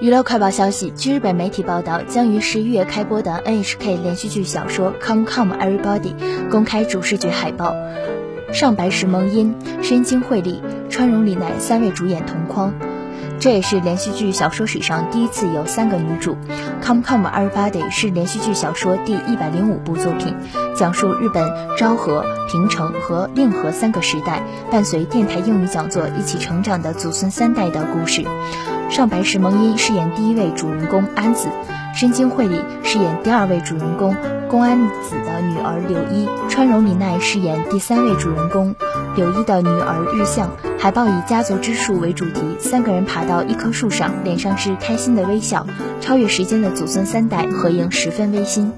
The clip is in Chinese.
娱乐快报消息：据日本媒体报道，将于十一月开播的 NHK 连续剧小说《Come Come Everybody》公开主视觉海报，上白石萌音、深津绘里、川荣李奈三位主演同框。这也是连续剧小说史上第一次有三个女主。《Come Come Everybody》是连续剧小说第一百零五部作品，讲述日本昭和、平成和令和三个时代，伴随电台英语讲座一起成长的祖孙三代的故事。上白石萌音饰演第一位主人公安子，深津绘里饰演第二位主人公宫安子的女儿柳依，川荣李奈饰演第三位主人公柳依的女儿日向。海报以家族之树为主题，三个人爬到一棵树上，脸上是开心的微笑，超越时间的祖孙三代合影十分温馨。